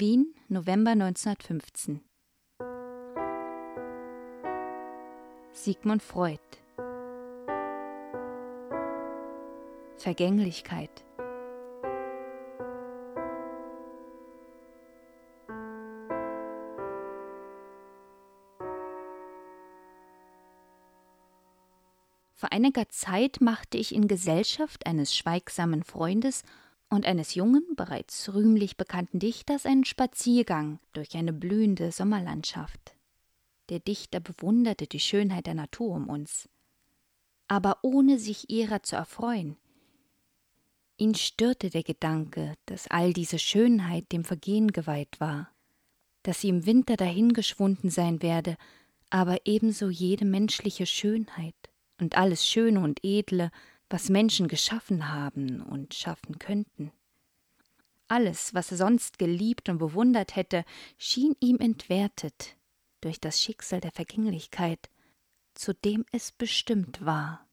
Wien, November 1915. Sigmund Freud Vergänglichkeit Vor einiger Zeit machte ich in Gesellschaft eines schweigsamen Freundes und eines jungen, bereits rühmlich bekannten Dichters einen Spaziergang durch eine blühende Sommerlandschaft. Der Dichter bewunderte die Schönheit der Natur um uns, aber ohne sich ihrer zu erfreuen. Ihn störte der Gedanke, dass all diese Schönheit dem Vergehen geweiht war, dass sie im Winter dahingeschwunden sein werde, aber ebenso jede menschliche Schönheit und alles Schöne und Edle, was Menschen geschaffen haben und schaffen könnten. Alles, was er sonst geliebt und bewundert hätte, schien ihm entwertet durch das Schicksal der Vergänglichkeit, zu dem es bestimmt war.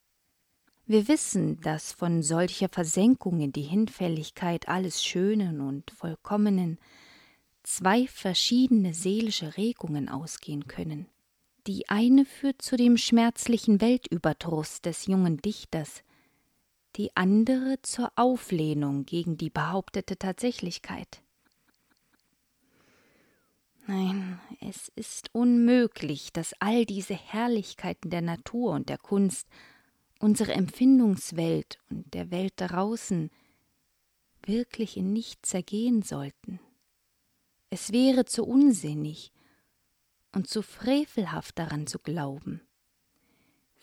Wir wissen, dass von solcher Versenkung in die Hinfälligkeit alles Schönen und Vollkommenen zwei verschiedene seelische Regungen ausgehen können. Die eine führt zu dem schmerzlichen Weltüberdruss des jungen Dichters, die andere zur Auflehnung gegen die behauptete Tatsächlichkeit. Nein, es ist unmöglich, dass all diese Herrlichkeiten der Natur und der Kunst, unsere Empfindungswelt und der Welt draußen, wirklich in nichts zergehen sollten. Es wäre zu unsinnig, und zu frevelhaft daran zu glauben.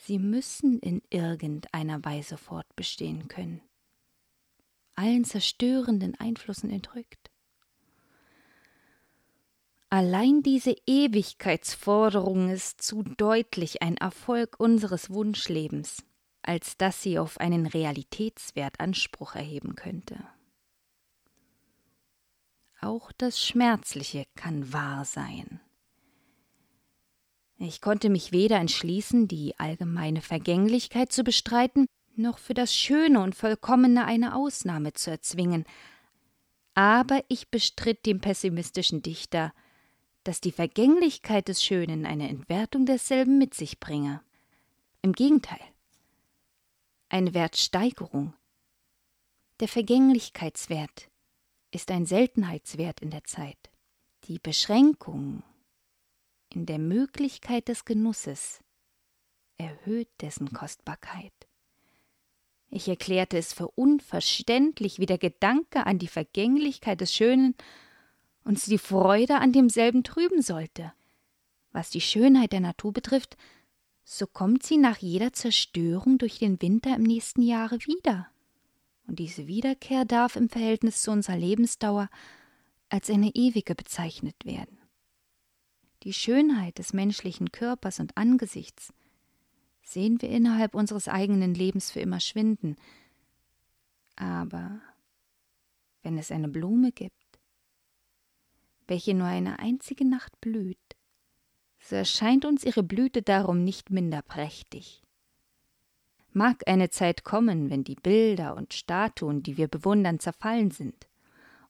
Sie müssen in irgendeiner Weise fortbestehen können, allen zerstörenden Einflüssen entrückt. Allein diese Ewigkeitsforderung ist zu deutlich ein Erfolg unseres Wunschlebens, als dass sie auf einen Realitätswert Anspruch erheben könnte. Auch das Schmerzliche kann wahr sein. Ich konnte mich weder entschließen, die allgemeine Vergänglichkeit zu bestreiten, noch für das Schöne und Vollkommene eine Ausnahme zu erzwingen. Aber ich bestritt dem pessimistischen Dichter, dass die Vergänglichkeit des Schönen eine Entwertung desselben mit sich bringe. Im Gegenteil, eine Wertsteigerung. Der Vergänglichkeitswert ist ein Seltenheitswert in der Zeit. Die Beschränkung in der Möglichkeit des Genusses erhöht dessen Kostbarkeit. Ich erklärte es für unverständlich, wie der Gedanke an die Vergänglichkeit des Schönen uns die Freude an demselben trüben sollte. Was die Schönheit der Natur betrifft, so kommt sie nach jeder Zerstörung durch den Winter im nächsten Jahre wieder. Und diese Wiederkehr darf im Verhältnis zu unserer Lebensdauer als eine ewige bezeichnet werden die Schönheit des menschlichen Körpers und Angesichts sehen wir innerhalb unseres eigenen Lebens für immer schwinden. Aber wenn es eine Blume gibt, welche nur eine einzige Nacht blüht, so erscheint uns ihre Blüte darum nicht minder prächtig. Mag eine Zeit kommen, wenn die Bilder und Statuen, die wir bewundern, zerfallen sind,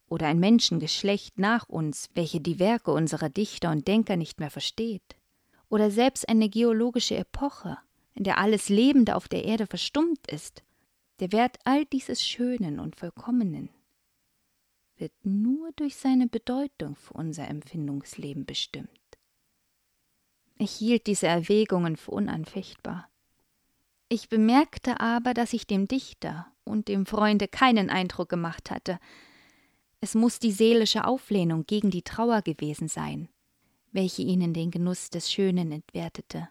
oder ein Menschengeschlecht nach uns, welche die Werke unserer Dichter und Denker nicht mehr versteht, oder selbst eine geologische Epoche, in der alles Lebende auf der Erde verstummt ist, der Wert all dieses Schönen und Vollkommenen wird nur durch seine Bedeutung für unser Empfindungsleben bestimmt. Ich hielt diese Erwägungen für unanfechtbar. Ich bemerkte aber, dass ich dem Dichter und dem Freunde keinen Eindruck gemacht hatte, es muss die seelische Auflehnung gegen die Trauer gewesen sein, welche ihnen den Genuss des Schönen entwertete.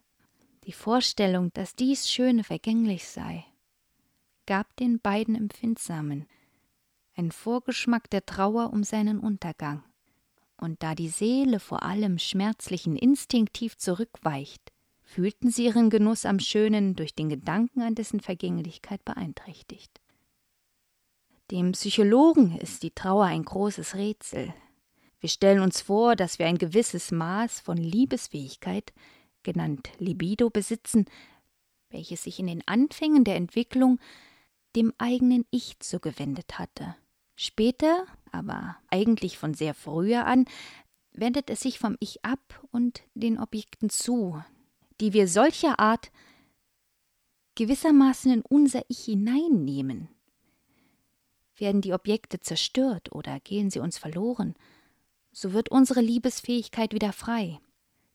Die Vorstellung, dass dies Schöne vergänglich sei, gab den beiden Empfindsamen einen Vorgeschmack der Trauer um seinen Untergang. Und da die Seele vor allem Schmerzlichen instinktiv zurückweicht, fühlten sie ihren Genuss am Schönen durch den Gedanken an dessen Vergänglichkeit beeinträchtigt. Dem Psychologen ist die Trauer ein großes Rätsel. Wir stellen uns vor, dass wir ein gewisses Maß von Liebesfähigkeit, genannt Libido, besitzen, welches sich in den Anfängen der Entwicklung dem eigenen Ich zugewendet hatte. Später aber eigentlich von sehr früher an, wendet es sich vom Ich ab und den Objekten zu, die wir solcher Art gewissermaßen in unser Ich hineinnehmen. Werden die Objekte zerstört oder gehen sie uns verloren, so wird unsere Liebesfähigkeit wieder frei.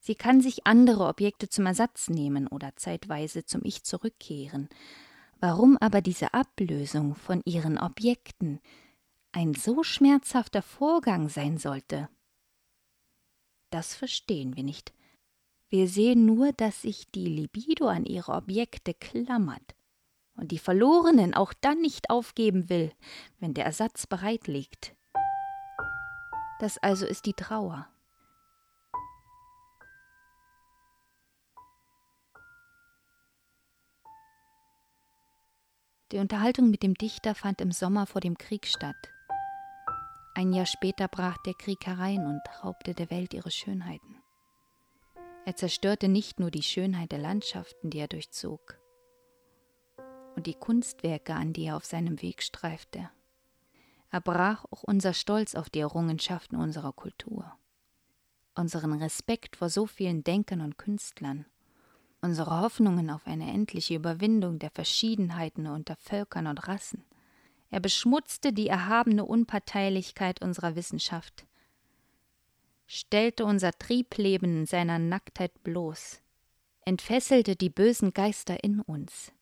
Sie kann sich andere Objekte zum Ersatz nehmen oder zeitweise zum Ich zurückkehren. Warum aber diese Ablösung von ihren Objekten ein so schmerzhafter Vorgang sein sollte, das verstehen wir nicht. Wir sehen nur, dass sich die Libido an ihre Objekte klammert und die Verlorenen auch dann nicht aufgeben will, wenn der Ersatz bereit liegt. Das also ist die Trauer. Die Unterhaltung mit dem Dichter fand im Sommer vor dem Krieg statt. Ein Jahr später brach der Krieg herein und raubte der Welt ihre Schönheiten. Er zerstörte nicht nur die Schönheit der Landschaften, die er durchzog, und die Kunstwerke, an die er auf seinem Weg streifte. Er brach auch unser Stolz auf die Errungenschaften unserer Kultur, unseren Respekt vor so vielen Denkern und Künstlern, unsere Hoffnungen auf eine endliche Überwindung der Verschiedenheiten unter Völkern und Rassen. Er beschmutzte die erhabene Unparteilichkeit unserer Wissenschaft, stellte unser Triebleben in seiner Nacktheit bloß, entfesselte die bösen Geister in uns,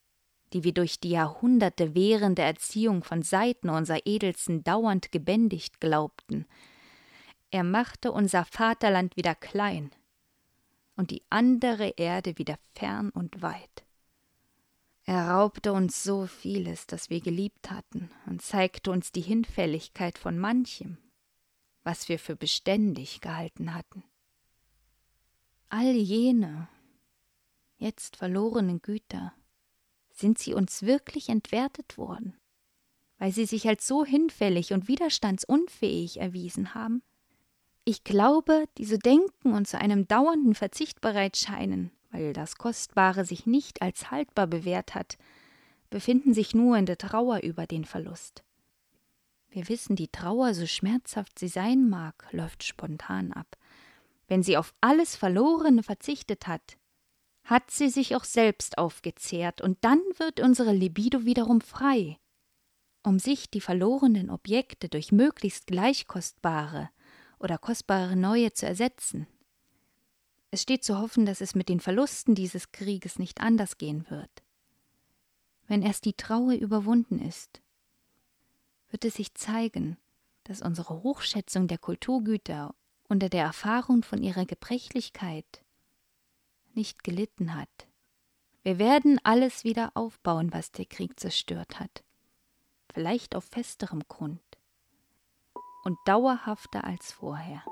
die wir durch die Jahrhunderte währende Erziehung von Seiten unserer Edelsten dauernd gebändigt glaubten. Er machte unser Vaterland wieder klein und die andere Erde wieder fern und weit. Er raubte uns so vieles, das wir geliebt hatten, und zeigte uns die Hinfälligkeit von manchem, was wir für beständig gehalten hatten. All jene, jetzt verlorenen Güter, sind sie uns wirklich entwertet worden, weil sie sich als so hinfällig und widerstandsunfähig erwiesen haben? Ich glaube, die so denken und zu einem dauernden Verzicht bereit scheinen, weil das Kostbare sich nicht als haltbar bewährt hat, befinden sich nur in der Trauer über den Verlust. Wir wissen, die Trauer, so schmerzhaft sie sein mag, läuft spontan ab. Wenn sie auf alles Verlorene verzichtet hat, hat sie sich auch selbst aufgezehrt, und dann wird unsere Libido wiederum frei, um sich die verlorenen Objekte durch möglichst gleich kostbare oder kostbare neue zu ersetzen. Es steht zu hoffen, dass es mit den Verlusten dieses Krieges nicht anders gehen wird. Wenn erst die Trauer überwunden ist, wird es sich zeigen, dass unsere Hochschätzung der Kulturgüter unter der Erfahrung von ihrer Gebrechlichkeit nicht gelitten hat. Wir werden alles wieder aufbauen, was der Krieg zerstört hat, vielleicht auf festerem Grund und dauerhafter als vorher.